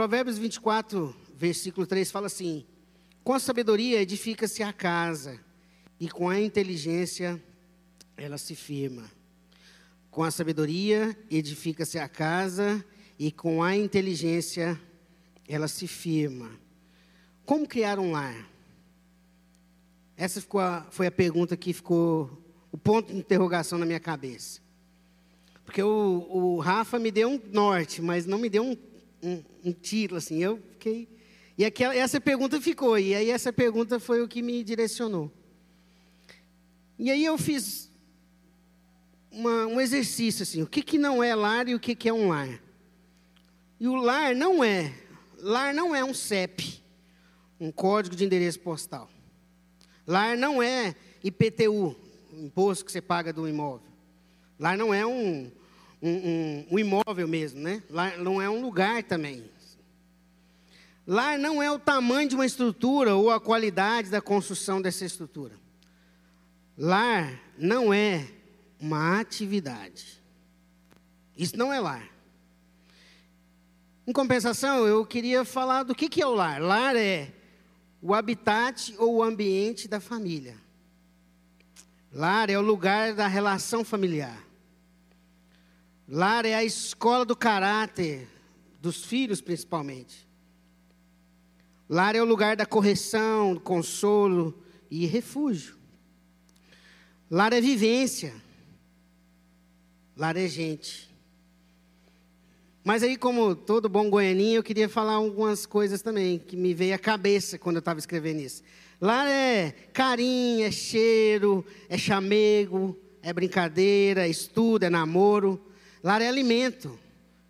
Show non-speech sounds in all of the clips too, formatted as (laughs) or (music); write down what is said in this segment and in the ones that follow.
Provérbios 24, versículo 3 fala assim: Com a sabedoria edifica-se a casa, e com a inteligência ela se firma. Com a sabedoria edifica-se a casa, e com a inteligência ela se firma. Como criar um lar? Essa a, foi a pergunta que ficou o ponto de interrogação na minha cabeça. Porque o, o Rafa me deu um norte, mas não me deu um, um, um título, assim. Eu fiquei. E aquela, essa pergunta ficou, e aí essa pergunta foi o que me direcionou. E aí eu fiz uma, um exercício assim, o que, que não é lar e o que, que é um lar. E o lar não é, lar não é um CEP, um código de endereço postal. Lar não é IPTU, imposto que você paga do imóvel. Lar não é um, um, um, um imóvel mesmo, né? Lar não é um lugar também. Lar não é o tamanho de uma estrutura ou a qualidade da construção dessa estrutura. Lar não é uma atividade. Isso não é lar. Em compensação, eu queria falar do que, que é o lar. Lar é o habitat ou o ambiente da família. Lar é o lugar da relação familiar. Lar é a escola do caráter dos filhos, principalmente. Lar é o lugar da correção, consolo e refúgio. Lar é vivência. Lar é gente. Mas aí, como todo bom goianinho, eu queria falar algumas coisas também que me veio à cabeça quando eu estava escrevendo isso. Lar é carinho, é cheiro, é chamego, é brincadeira, é estudo, é namoro. Lar é alimento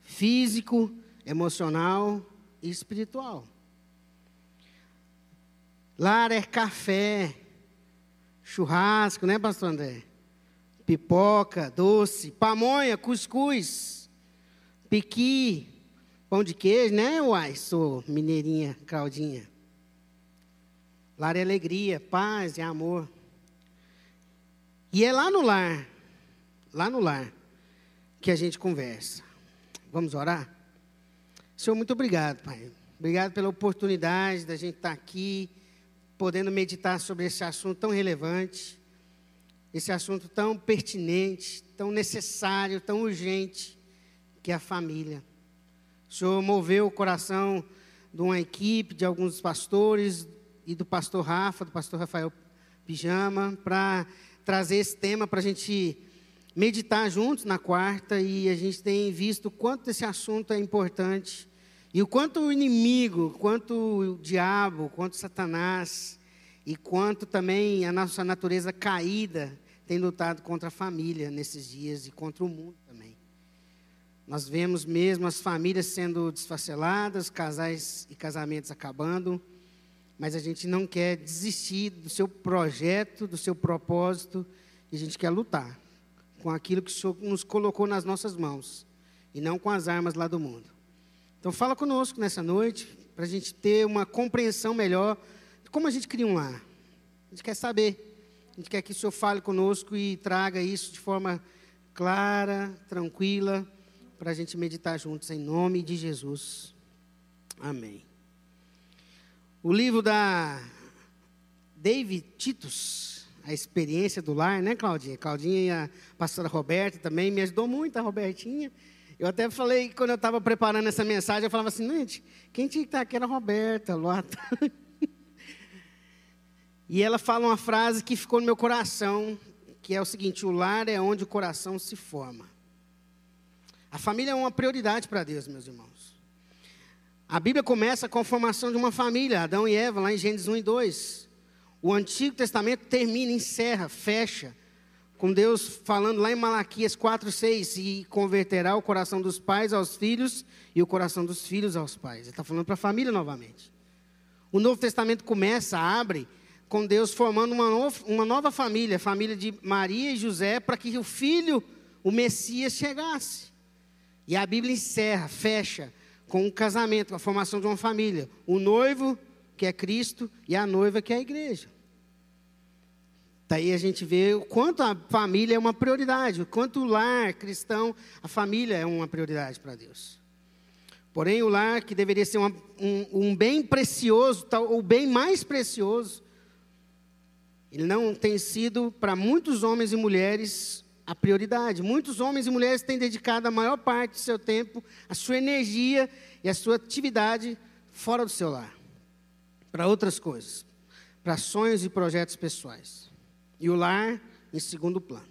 físico, emocional e espiritual. Lar é café, churrasco, né, pastor André? Pipoca, doce, pamonha, cuscuz, piqui, pão de queijo, né, uai? Sou mineirinha, Claudinha. Lar é alegria, paz e amor. E é lá no lar, lá no lar, que a gente conversa. Vamos orar? Senhor, muito obrigado, Pai. Obrigado pela oportunidade da gente estar aqui, podendo meditar sobre esse assunto tão relevante, esse assunto tão pertinente, tão necessário, tão urgente, que é a família. O Senhor moveu o coração de uma equipe, de alguns pastores e do pastor Rafa, do pastor Rafael Pijama, para trazer esse tema para a gente meditar juntos na quarta e a gente tem visto quanto esse assunto é importante e o quanto o inimigo, quanto o diabo, quanto Satanás e quanto também a nossa natureza caída tem lutado contra a família nesses dias e contra o mundo também. Nós vemos mesmo as famílias sendo desfaceladas, casais e casamentos acabando, mas a gente não quer desistir do seu projeto, do seu propósito, e a gente quer lutar com aquilo que o Senhor nos colocou nas nossas mãos e não com as armas lá do mundo. Então fala conosco nessa noite para a gente ter uma compreensão melhor de como a gente cria um lar. A gente quer saber. A gente quer que o Senhor fale conosco e traga isso de forma clara, tranquila, para a gente meditar juntos em nome de Jesus. Amém. O livro da David Titus, a experiência do lar, né, Claudinha? Claudinha e a pastora Roberta também me ajudou muito, a Robertinha. Eu até falei, quando eu estava preparando essa mensagem, eu falava assim, gente, quem tinha que estar aqui era a Roberta, lá. (laughs) e ela fala uma frase que ficou no meu coração, que é o seguinte: o lar é onde o coração se forma. A família é uma prioridade para Deus, meus irmãos. A Bíblia começa com a formação de uma família, Adão e Eva, lá em Gênesis 1 e 2. O Antigo Testamento termina, encerra, fecha, com Deus falando lá em Malaquias 4, 6, e converterá o coração dos pais aos filhos e o coração dos filhos aos pais. Ele está falando para a família novamente. O Novo Testamento começa, abre, com Deus formando uma, uma nova família, a família de Maria e José, para que o filho, o Messias, chegasse. E a Bíblia encerra, fecha, com um casamento, com a formação de uma família. O noivo que é Cristo, e a noiva, que é a igreja. Daí a gente vê o quanto a família é uma prioridade, o quanto o lar cristão, a família é uma prioridade para Deus. Porém, o lar, que deveria ser uma, um, um bem precioso, tal, bem mais precioso, ele não tem sido, para muitos homens e mulheres, a prioridade. Muitos homens e mulheres têm dedicado a maior parte do seu tempo, a sua energia e a sua atividade fora do seu lar, para outras coisas, para sonhos e projetos pessoais. E o lar em segundo plano.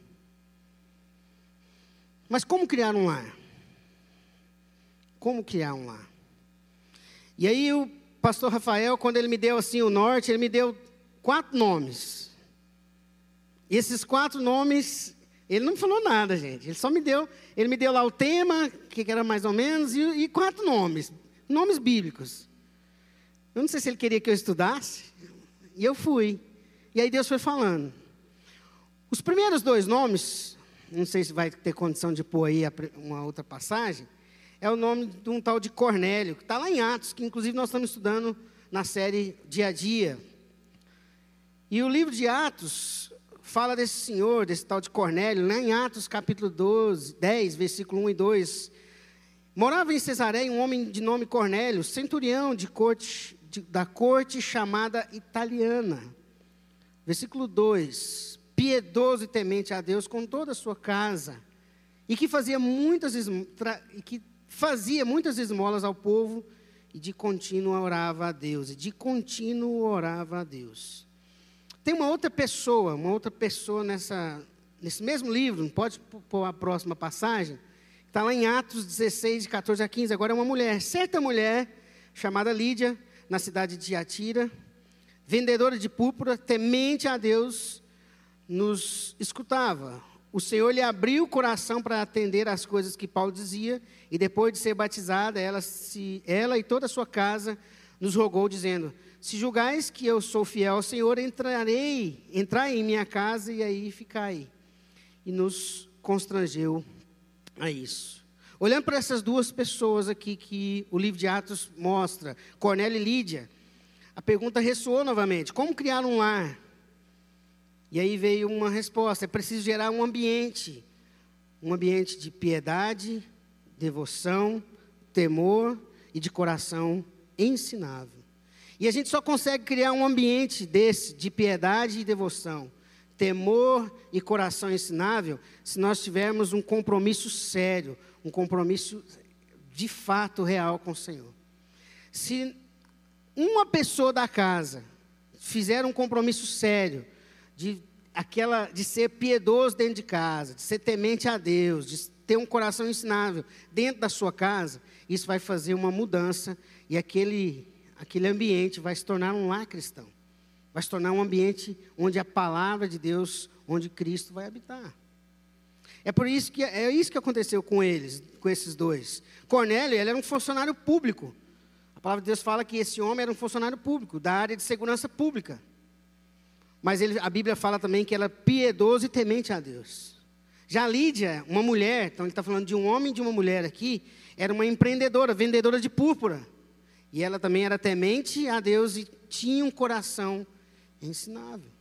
Mas como criar um lar? Como criar um lar? E aí o pastor Rafael, quando ele me deu assim o norte, ele me deu quatro nomes. E esses quatro nomes, ele não falou nada, gente. Ele só me deu, ele me deu lá o tema, que era mais ou menos, e, e quatro nomes, nomes bíblicos. Eu não sei se ele queria que eu estudasse, e eu fui. E aí Deus foi falando. Os primeiros dois nomes, não sei se vai ter condição de pôr aí uma outra passagem, é o nome de um tal de Cornélio, que está lá em Atos, que inclusive nós estamos estudando na série Dia a Dia. E o livro de Atos fala desse senhor, desse tal de Cornélio, lá em Atos capítulo 12, 10, versículo 1 e 2. Morava em Cesareia um homem de nome Cornélio, centurião de corte, de, da corte chamada italiana. Versículo 2: Piedoso e temente a Deus com toda a sua casa, e que fazia muitas, e que fazia muitas esmolas ao povo e de contínuo orava a Deus. E de contínuo orava a Deus. Tem uma outra pessoa, uma outra pessoa nessa, nesse mesmo livro, pode pôr a próxima passagem, está lá em Atos 16, de 14 a 15. Agora é uma mulher, certa mulher, chamada Lídia, na cidade de Atira, vendedora de púrpura, temente a Deus, nos escutava o Senhor lhe abriu o coração para atender às coisas que Paulo dizia, e depois de ser batizada, ela, se, ela e toda a sua casa nos rogou, dizendo: Se julgais que eu sou fiel ao Senhor, entrarei, entrai em minha casa e aí ficai. E nos constrangeu a isso. Olhando para essas duas pessoas aqui que o livro de Atos mostra, Cornélio e Lídia, a pergunta ressoou novamente: como criar um lar? E aí veio uma resposta: é preciso gerar um ambiente, um ambiente de piedade, devoção, temor e de coração ensinável. E a gente só consegue criar um ambiente desse, de piedade e devoção, temor e coração ensinável, se nós tivermos um compromisso sério, um compromisso de fato real com o Senhor. Se uma pessoa da casa fizer um compromisso sério, de, aquela, de ser piedoso dentro de casa, de ser temente a Deus, de ter um coração ensinável dentro da sua casa, isso vai fazer uma mudança e aquele, aquele ambiente vai se tornar um lar cristão. Vai se tornar um ambiente onde a palavra de Deus, onde Cristo vai habitar. É por isso que é isso que aconteceu com eles, com esses dois. Cornélio, ele era um funcionário público. A palavra de Deus fala que esse homem era um funcionário público, da área de segurança pública. Mas ele, a Bíblia fala também que ela é piedoso e temente a Deus. Já Lídia, uma mulher, então ele está falando de um homem e de uma mulher aqui, era uma empreendedora, vendedora de púrpura. E ela também era temente a Deus e tinha um coração ensinável.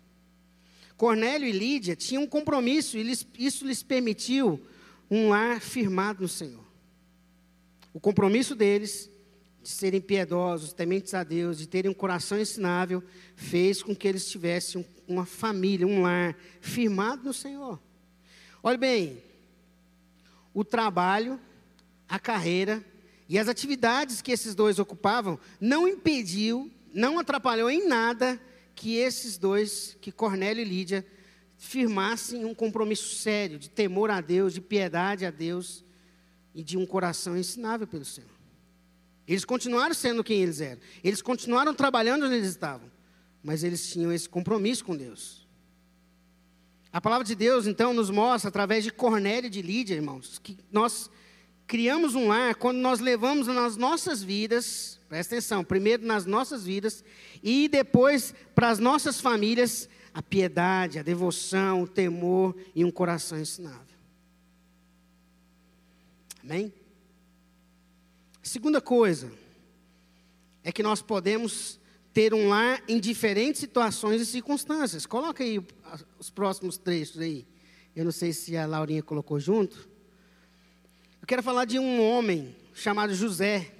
Cornélio e Lídia tinham um compromisso, e isso lhes permitiu um lar firmado no Senhor. O compromisso deles de serem piedosos, tementes a Deus, de terem um coração ensinável, fez com que eles tivessem uma família, um lar firmado no Senhor. Olha bem, o trabalho, a carreira e as atividades que esses dois ocupavam não impediu, não atrapalhou em nada que esses dois, que Cornélio e Lídia, firmassem um compromisso sério de temor a Deus, de piedade a Deus e de um coração ensinável pelo Senhor. Eles continuaram sendo quem eles eram. Eles continuaram trabalhando onde eles estavam. Mas eles tinham esse compromisso com Deus. A palavra de Deus, então, nos mostra, através de Cornélio e de Lídia, irmãos, que nós criamos um lar quando nós levamos nas nossas vidas, presta atenção, primeiro nas nossas vidas, e depois para as nossas famílias, a piedade, a devoção, o temor e um coração ensinável. Amém? Segunda coisa é que nós podemos ter um lar em diferentes situações e circunstâncias. Coloca aí os próximos trechos aí. Eu não sei se a Laurinha colocou junto. Quero falar de um homem chamado José.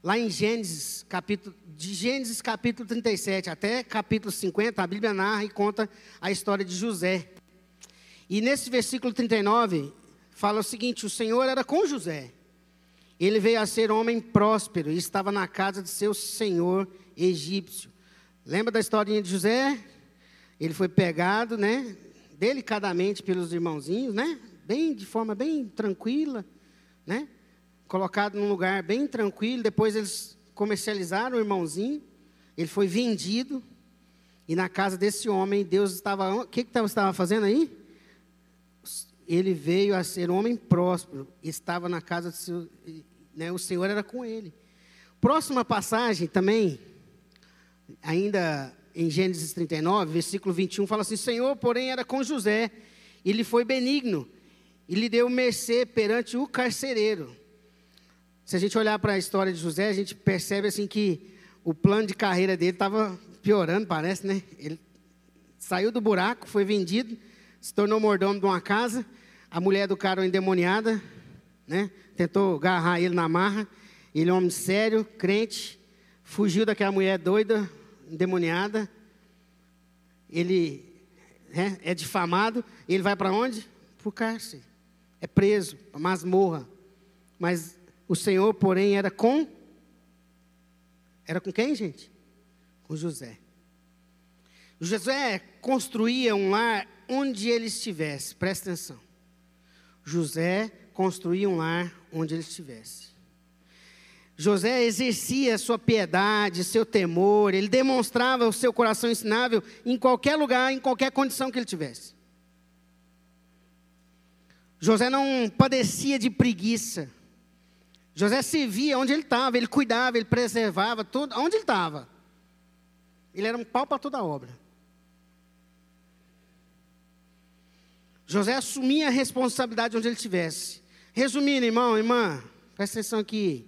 lá em Gênesis, capítulo, de Gênesis capítulo 37 até capítulo 50, a Bíblia narra e conta a história de José. E nesse versículo 39, fala o seguinte: o Senhor era com José. Ele veio a ser homem próspero e estava na casa de seu senhor egípcio. Lembra da historinha de José? Ele foi pegado, né, delicadamente pelos irmãozinhos, né? Bem de forma bem tranquila, né? Colocado num lugar bem tranquilo, depois eles comercializaram o irmãozinho, ele foi vendido, e na casa desse homem, Deus estava. O que, que estava fazendo aí? Ele veio a ser um homem próspero, estava na casa do seu. Né, o Senhor era com ele. Próxima passagem também, ainda em Gênesis 39, versículo 21, fala assim: Senhor, porém, era com José, ele foi benigno, e lhe deu mercê perante o carcereiro. Se a gente olhar para a história de José, a gente percebe assim que o plano de carreira dele estava piorando, parece, né? Ele saiu do buraco, foi vendido, se tornou mordomo de uma casa, a mulher do cara endemoniada, né? Tentou agarrar ele na marra, ele é um homem sério, crente, fugiu daquela mulher doida, endemoniada, ele né, é difamado, ele vai para onde? Para o cárcere, é preso, para masmorra, mas o Senhor, porém, era com. Era com quem, gente? Com José. José construía um lar onde ele estivesse, presta atenção. José construía um lar onde ele estivesse. José exercia sua piedade, seu temor, ele demonstrava o seu coração ensinável em qualquer lugar, em qualquer condição que ele tivesse. José não padecia de preguiça. José servia onde ele estava, ele cuidava, ele preservava tudo, onde ele estava. Ele era um pau para toda a obra. José assumia a responsabilidade onde ele estivesse. Resumindo, irmão, irmã, presta atenção aqui.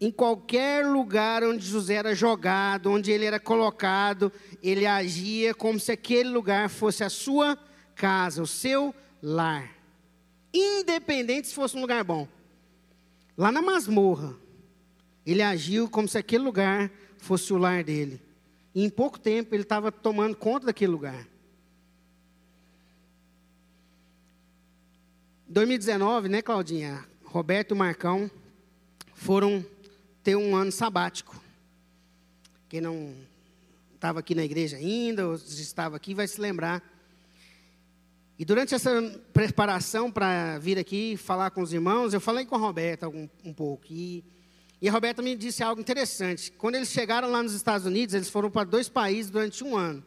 Em qualquer lugar onde José era jogado, onde ele era colocado, ele agia como se aquele lugar fosse a sua casa, o seu lar. Independente se fosse um lugar bom. Lá na masmorra, ele agiu como se aquele lugar fosse o lar dele. E em pouco tempo ele estava tomando conta daquele lugar. Em 2019, né, Claudinha? Roberto e Marcão foram ter um ano sabático. Quem não estava aqui na igreja ainda, ou estava aqui, vai se lembrar e durante essa preparação para vir aqui falar com os irmãos, eu falei com a Roberta um, um pouco. E, e a Roberta me disse algo interessante. Quando eles chegaram lá nos Estados Unidos, eles foram para dois países durante um ano.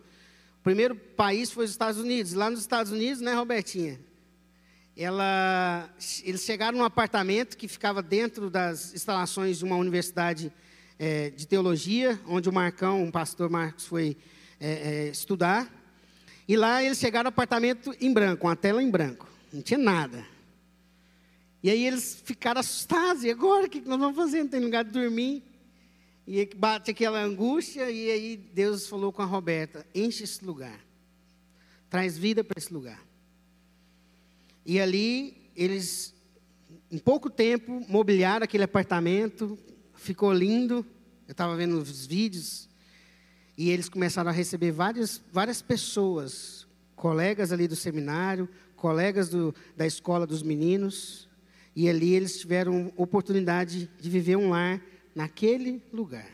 O primeiro país foi os Estados Unidos. Lá nos Estados Unidos, né, Robertinha? Ela, eles chegaram num apartamento que ficava dentro das instalações de uma universidade é, de teologia, onde o Marcão, o pastor Marcos, foi é, é, estudar. E lá eles chegaram no apartamento em branco, uma tela em branco. Não tinha nada. E aí eles ficaram assustados. E agora, o que nós vamos fazer? Não tem lugar de dormir. E bate aquela angústia. E aí Deus falou com a Roberta: enche esse lugar. Traz vida para esse lugar. E ali eles, em pouco tempo, mobiliaram aquele apartamento. Ficou lindo. Eu estava vendo os vídeos. E eles começaram a receber várias, várias pessoas, colegas ali do seminário, colegas do, da escola dos meninos. E ali eles tiveram oportunidade de viver um lar naquele lugar.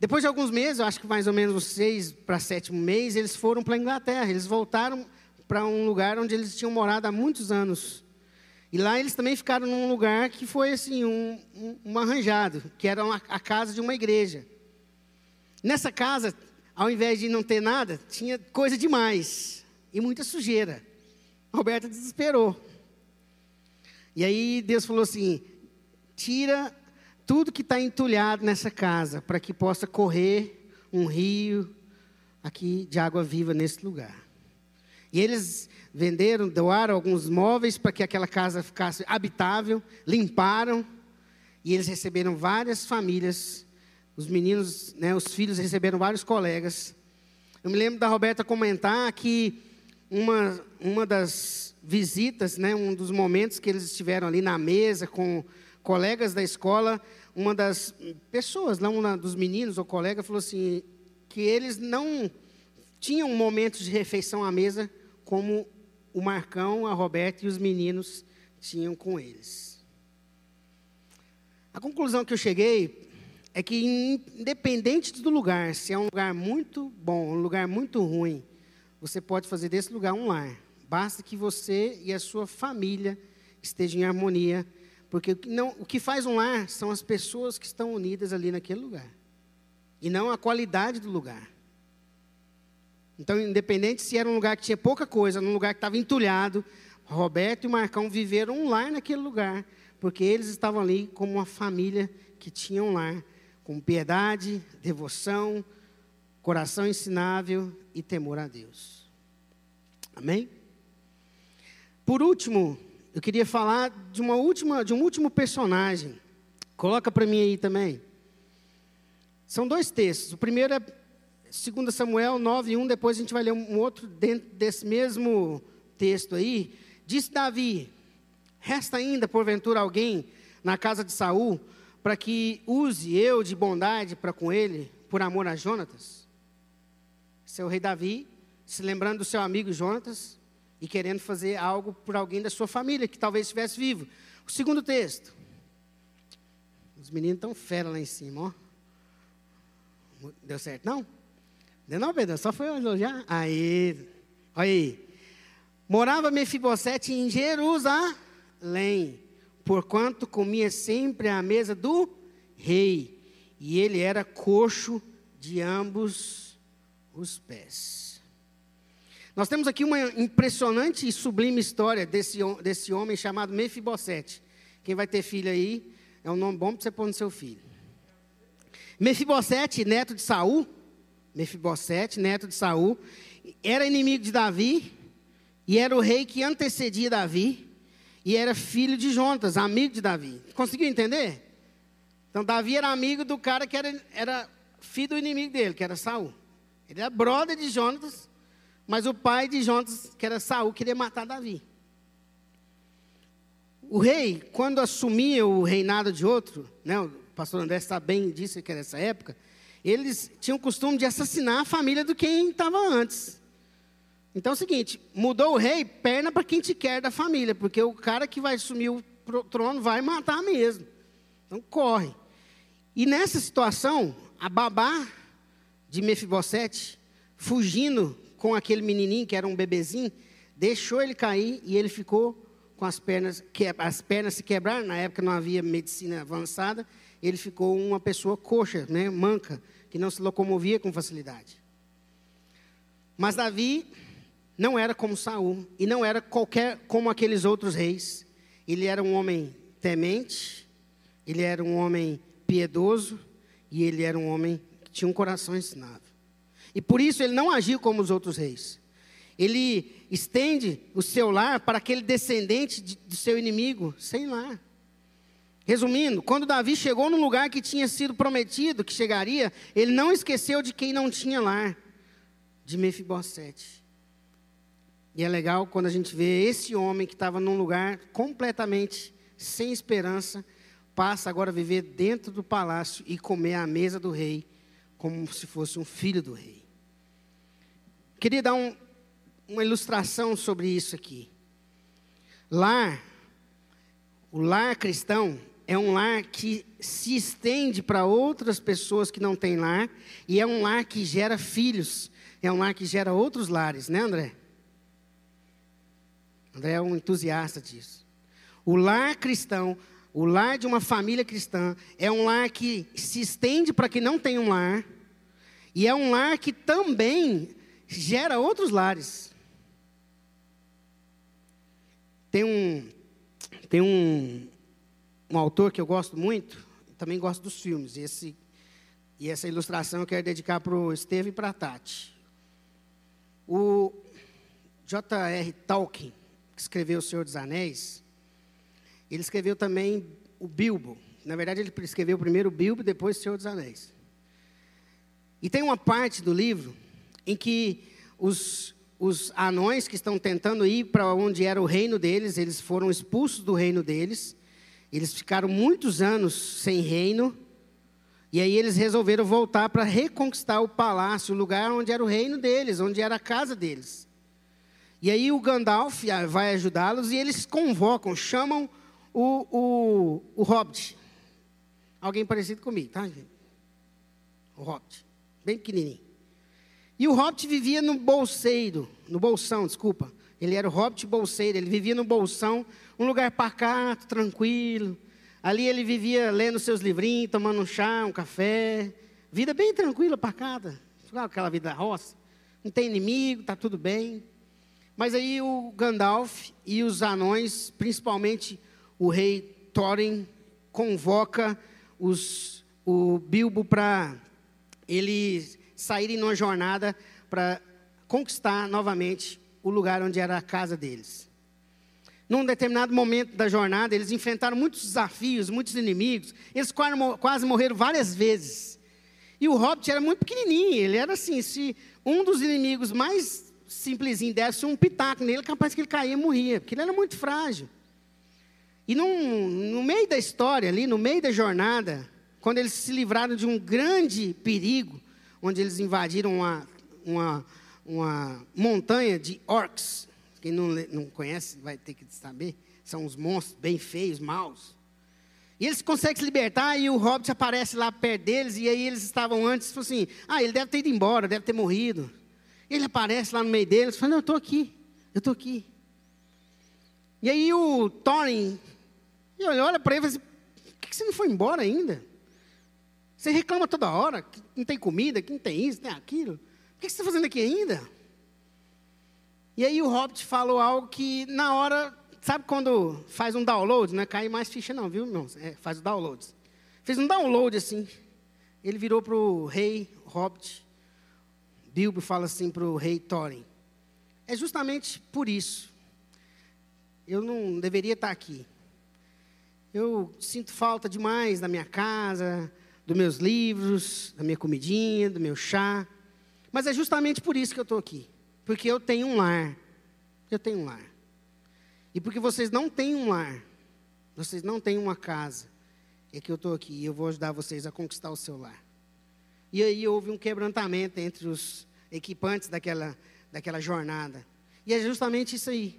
Depois de alguns meses, acho que mais ou menos seis para sétimo mês, eles foram para a Inglaterra. Eles voltaram para um lugar onde eles tinham morado há muitos anos. E lá eles também ficaram num lugar que foi assim, um, um, um arranjado, que era uma, a casa de uma igreja. Nessa casa, ao invés de não ter nada, tinha coisa demais e muita sujeira. Roberta desesperou. E aí Deus falou assim: tira tudo que está entulhado nessa casa, para que possa correr um rio aqui de água viva nesse lugar. E eles venderam, doaram alguns móveis para que aquela casa ficasse habitável, limparam, e eles receberam várias famílias os meninos, né, os filhos receberam vários colegas. Eu me lembro da Roberta comentar que uma, uma das visitas, né, um dos momentos que eles estiveram ali na mesa com, colegas da escola, uma das pessoas, não uma dos meninos ou colega, falou assim, que eles não tinham momentos de refeição à mesa como o Marcão, a Roberta e os meninos tinham com eles. A conclusão que eu cheguei é que, independente do lugar, se é um lugar muito bom, um lugar muito ruim, você pode fazer desse lugar um lar. Basta que você e a sua família estejam em harmonia, porque não, o que faz um lar são as pessoas que estão unidas ali naquele lugar, e não a qualidade do lugar. Então, independente se era um lugar que tinha pouca coisa, num lugar que estava entulhado, Roberto e Marcão viveram um lar naquele lugar, porque eles estavam ali como uma família que tinha um lar, com piedade, devoção, coração ensinável e temor a Deus. Amém? Por último, eu queria falar de uma última, de um último personagem. Coloca para mim aí também. São dois textos. O primeiro é 2 Samuel 9, 1, depois a gente vai ler um outro dentro desse mesmo texto aí. Disse Davi: Resta ainda, porventura, alguém na casa de Saul para que use eu de bondade para com ele, por amor a Jonatas? Seu rei Davi, se lembrando do seu amigo Jonatas e querendo fazer algo por alguém da sua família que talvez estivesse vivo. O segundo texto. Os meninos estão fera lá em cima, ó. Deu certo, não? Deu não, Pedro? Só foi elogiar? Aí, olha aí. Morava Mefibosete em Jerusalém porquanto comia sempre à mesa do rei, e ele era coxo de ambos os pés. Nós temos aqui uma impressionante e sublime história desse, desse homem chamado Mefibosete. Quem vai ter filho aí, é um nome bom para você pôr no seu filho. Mefibosete, neto de Saul, Mefibosete, neto de Saul, era inimigo de Davi, e era o rei que antecedia Davi, e era filho de Jonatas, amigo de Davi. Conseguiu entender? Então Davi era amigo do cara que era, era filho do inimigo dele, que era Saul. Ele era brother de Jonatas, mas o pai de Jonatas, que era Saul, queria matar Davi. O rei, quando assumia o reinado de outro, né, o pastor André sabe bem disso que era essa época, eles tinham o costume de assassinar a família do quem estava antes. Então é o seguinte, mudou o rei, perna para quem te quer da família, porque o cara que vai assumir o trono vai matar mesmo. Então corre. E nessa situação, a babá de Mefibosete, fugindo com aquele menininho que era um bebezinho, deixou ele cair e ele ficou com as pernas, que, as pernas se quebraram, na época não havia medicina avançada, ele ficou uma pessoa coxa, né, manca, que não se locomovia com facilidade. Mas Davi não era como Saul e não era qualquer como aqueles outros reis. Ele era um homem temente, ele era um homem piedoso e ele era um homem que tinha um coração ensinado. E por isso ele não agiu como os outros reis. Ele estende o seu lar para aquele descendente de, de seu inimigo, sem lar. Resumindo, quando Davi chegou no lugar que tinha sido prometido que chegaria, ele não esqueceu de quem não tinha lar, de Mefibosete. E é legal quando a gente vê esse homem que estava num lugar completamente sem esperança, passa agora a viver dentro do palácio e comer à mesa do rei, como se fosse um filho do rei. Queria dar um, uma ilustração sobre isso aqui. Lar, o lar cristão é um lar que se estende para outras pessoas que não têm lar, e é um lar que gera filhos, é um lar que gera outros lares, né, André? André é um entusiasta disso. O lar cristão, o lar de uma família cristã, é um lar que se estende para quem não tem um lar, e é um lar que também gera outros lares. Tem um, tem um, um autor que eu gosto muito, também gosto dos filmes, e, esse, e essa ilustração eu quero dedicar para o Esteve e para a Tati. O J.R. Tolkien, que escreveu O Senhor dos Anéis, ele escreveu também o Bilbo. Na verdade, ele escreveu primeiro o Bilbo, depois O Senhor dos Anéis. E tem uma parte do livro em que os, os anões que estão tentando ir para onde era o reino deles, eles foram expulsos do reino deles, Eles ficaram muitos anos sem reino, e aí eles resolveram voltar para reconquistar o palácio, o lugar onde era o reino deles, onde era a casa deles. E aí o Gandalf vai ajudá-los e eles convocam, chamam o, o, o Hobbit. Alguém parecido comigo, tá, gente? O Hobbit, bem pequenininho. E o Hobbit vivia no bolseiro, no bolsão, desculpa. Ele era o Hobbit bolseiro, ele vivia no bolsão, um lugar pacato, tranquilo. Ali ele vivia lendo seus livrinhos, tomando um chá, um café. Vida bem tranquila, pacata. Aquela vida roça. Não tem inimigo, está tudo bem. Mas aí o Gandalf e os anões, principalmente o rei Thorin, convoca os, o Bilbo para eles saírem numa jornada para conquistar novamente o lugar onde era a casa deles. Num determinado momento da jornada, eles enfrentaram muitos desafios, muitos inimigos. Eles quase, morreram várias vezes. E o Hobbit era muito pequenininho. Ele era assim, se um dos inimigos mais simplesinho desse um pitaco nele, capaz que ele caía e morria, porque ele era muito frágil. E num, no meio da história, ali, no meio da jornada, quando eles se livraram de um grande perigo, onde eles invadiram uma, uma, uma montanha de orcs. Quem não, não conhece vai ter que saber. São uns monstros bem feios, maus. E eles conseguem se libertar e o Hobbit aparece lá perto deles. E aí eles estavam antes e assim: Ah, ele deve ter ido embora, deve ter morrido. Ele aparece lá no meio deles fala: Não, eu estou aqui, eu estou aqui. E aí o Thorin olha para ele e fala assim: Por que você não foi embora ainda? Você reclama toda hora que não tem comida, que não tem isso, não tem aquilo. O que você está fazendo aqui ainda? E aí o Hobbit falou algo que na hora, sabe quando faz um download, não é cair mais ficha não, viu, irmãos? É, faz o download. Fez um download assim. Ele virou para o rei Hobbit. Bilbo fala assim para o rei Thorin. É justamente por isso. Eu não deveria estar aqui. Eu sinto falta demais da minha casa, dos meus livros, da minha comidinha, do meu chá. Mas é justamente por isso que eu estou aqui. Porque eu tenho um lar. Eu tenho um lar. E porque vocês não têm um lar, vocês não têm uma casa, é que eu estou aqui e eu vou ajudar vocês a conquistar o seu lar. E aí houve um quebrantamento entre os equipantes daquela, daquela jornada. E é justamente isso aí.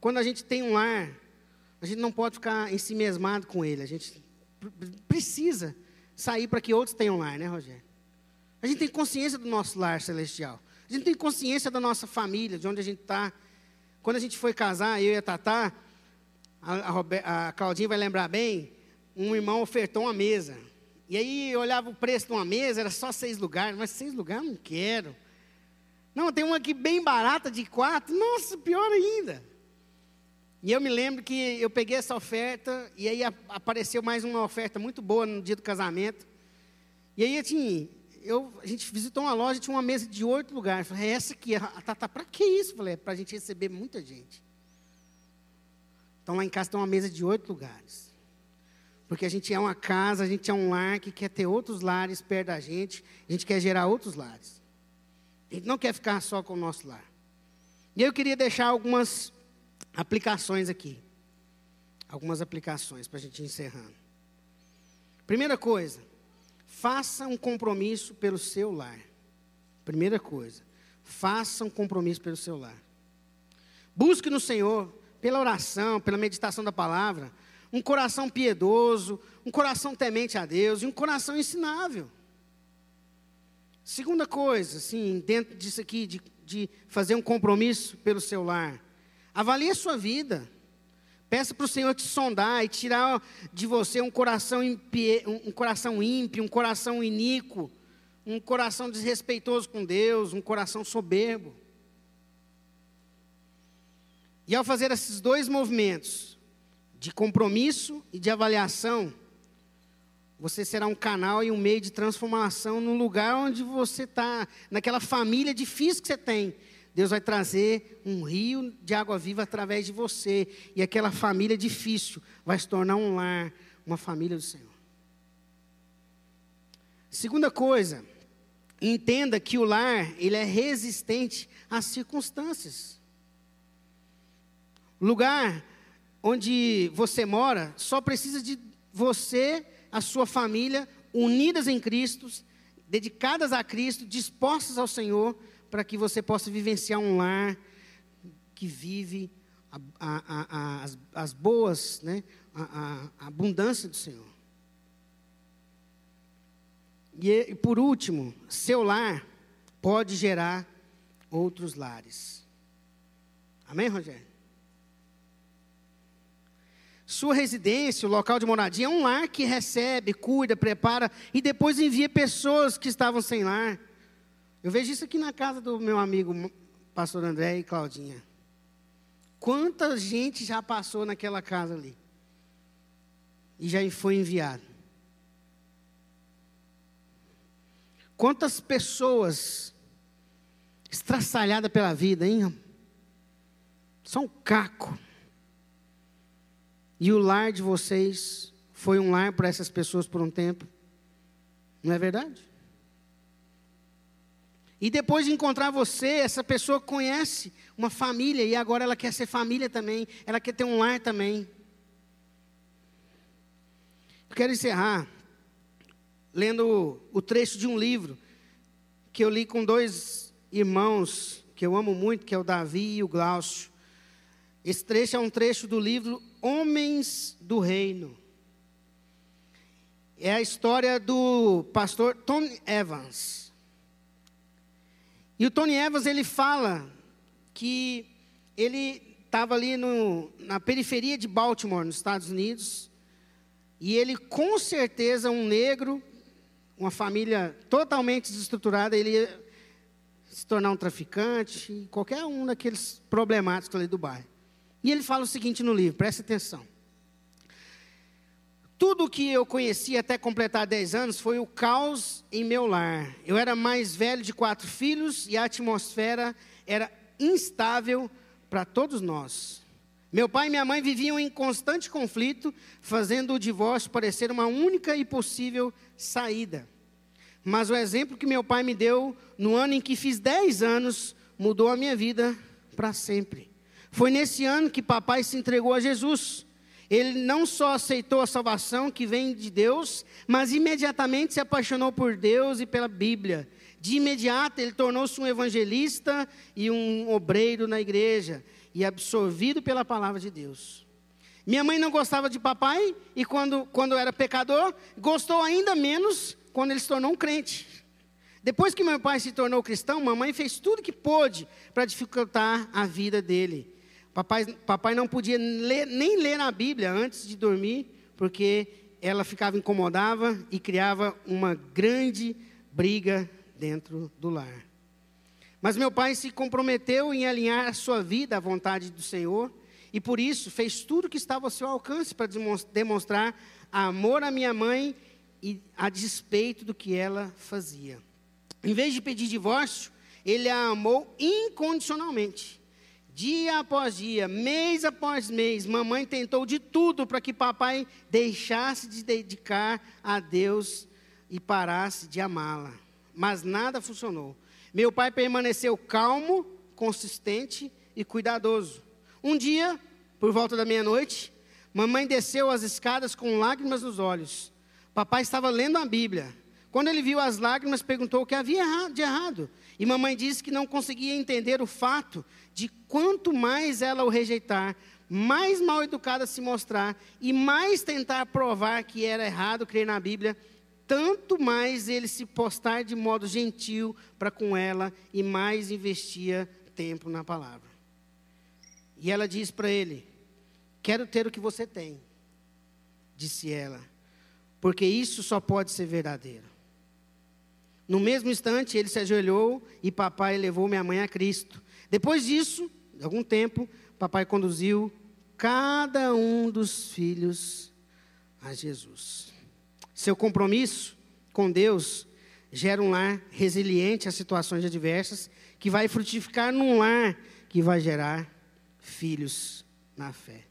Quando a gente tem um lar, a gente não pode ficar ensimesmado com ele. A gente precisa sair para que outros tenham lar, né, Rogério? A gente tem consciência do nosso lar celestial. A gente tem consciência da nossa família, de onde a gente está. Quando a gente foi casar, eu e a Tatá, a, a, a Claudinha vai lembrar bem, um irmão ofertou uma mesa. E aí eu olhava o preço de uma mesa, era só seis lugares, mas seis lugares não quero. Não, tem uma aqui bem barata de quatro, nossa, pior ainda. E eu me lembro que eu peguei essa oferta, e aí apareceu mais uma oferta muito boa no dia do casamento. E aí, assim, eu, a gente visitou uma loja, tinha uma mesa de oito lugares. Eu falei, é essa aqui, tá, tá para que isso? Eu falei, é para a gente receber muita gente. Então lá em casa tem uma mesa de oito lugares. Porque a gente é uma casa, a gente é um lar que quer ter outros lares perto da gente, a gente quer gerar outros lares. A gente não quer ficar só com o nosso lar. E eu queria deixar algumas aplicações aqui. Algumas aplicações para a gente ir encerrando. Primeira coisa, faça um compromisso pelo seu lar. Primeira coisa, faça um compromisso pelo seu lar. Busque no Senhor, pela oração, pela meditação da palavra, um coração piedoso, um coração temente a Deus e um coração ensinável. Segunda coisa, assim, dentro disso aqui, de, de fazer um compromisso pelo seu lar, Avalie a sua vida. Peça para o Senhor te sondar e tirar de você um coração, impie, um coração ímpio, um coração iníquo, um coração desrespeitoso com Deus, um coração soberbo. E ao fazer esses dois movimentos, de compromisso e de avaliação, você será um canal e um meio de transformação no lugar onde você está, naquela família difícil que você tem, Deus vai trazer um rio de água viva através de você. E aquela família difícil vai se tornar um lar, uma família do Senhor. Segunda coisa, entenda que o lar, ele é resistente às circunstâncias. Lugar onde você mora, só precisa de você, a sua família, unidas em Cristo, dedicadas a Cristo, dispostas ao Senhor, para que você possa vivenciar um lar que vive a, a, a, as, as, boas, né? a, abundância do Senhor. E, e por último, seu lar pode gerar outros lares. Amém, Rogério? Sua residência, o local de moradia, é um lar que recebe, cuida, prepara e depois envia pessoas que estavam sem lar. Eu vejo isso aqui na casa do meu amigo pastor André e Claudinha. Quanta gente já passou naquela casa ali e já foi enviado. Quantas pessoas estraçalhadas pela vida, hein? Só um caco. E o lar de vocês foi um lar para essas pessoas por um tempo. Não é verdade? E depois de encontrar você, essa pessoa conhece uma família e agora ela quer ser família também, ela quer ter um lar também. Eu quero encerrar lendo o trecho de um livro que eu li com dois irmãos que eu amo muito, que é o Davi e o Glaucio. Esse trecho é um trecho do livro Homens do Reino. É a história do pastor Tony Evans. E o Tony Evans ele fala que ele estava ali no, na periferia de Baltimore, nos Estados Unidos, e ele com certeza um negro, uma família totalmente desestruturada, ele ia se tornar um traficante, qualquer um daqueles problemáticos ali do bairro. E ele fala o seguinte no livro, preste atenção. Tudo que eu conheci até completar 10 anos foi o caos em meu lar. Eu era mais velho de quatro filhos e a atmosfera era instável para todos nós. Meu pai e minha mãe viviam em constante conflito, fazendo o divórcio parecer uma única e possível saída. Mas o exemplo que meu pai me deu no ano em que fiz 10 anos mudou a minha vida para sempre. Foi nesse ano que papai se entregou a Jesus. Ele não só aceitou a salvação que vem de Deus, mas imediatamente se apaixonou por Deus e pela Bíblia. De imediato, ele tornou-se um evangelista e um obreiro na igreja, e absorvido pela palavra de Deus. Minha mãe não gostava de papai, e quando, quando era pecador, gostou ainda menos quando ele se tornou um crente. Depois que meu pai se tornou cristão, mamãe fez tudo que pôde para dificultar a vida dele. Papai, papai não podia ler, nem ler na Bíblia antes de dormir, porque ela ficava incomodava e criava uma grande briga dentro do lar. Mas meu pai se comprometeu em alinhar a sua vida à vontade do Senhor e por isso fez tudo que estava ao seu alcance para demonstrar amor à minha mãe e a despeito do que ela fazia. Em vez de pedir divórcio, ele a amou incondicionalmente. Dia após dia, mês após mês, mamãe tentou de tudo para que papai deixasse de dedicar a Deus e parasse de amá-la. Mas nada funcionou. Meu pai permaneceu calmo, consistente e cuidadoso. Um dia, por volta da meia-noite, mamãe desceu as escadas com lágrimas nos olhos. Papai estava lendo a Bíblia. Quando ele viu as lágrimas, perguntou o que havia de errado. E mamãe disse que não conseguia entender o fato de quanto mais ela o rejeitar, mais mal educada se mostrar e mais tentar provar que era errado crer na Bíblia, tanto mais ele se postar de modo gentil para com ela e mais investia tempo na palavra. E ela diz para ele: Quero ter o que você tem, disse ela, porque isso só pode ser verdadeiro. No mesmo instante, ele se ajoelhou e papai levou minha mãe a Cristo. Depois disso, de algum tempo, papai conduziu cada um dos filhos a Jesus. Seu compromisso com Deus gera um lar resiliente a situações adversas, que vai frutificar num lar que vai gerar filhos na fé.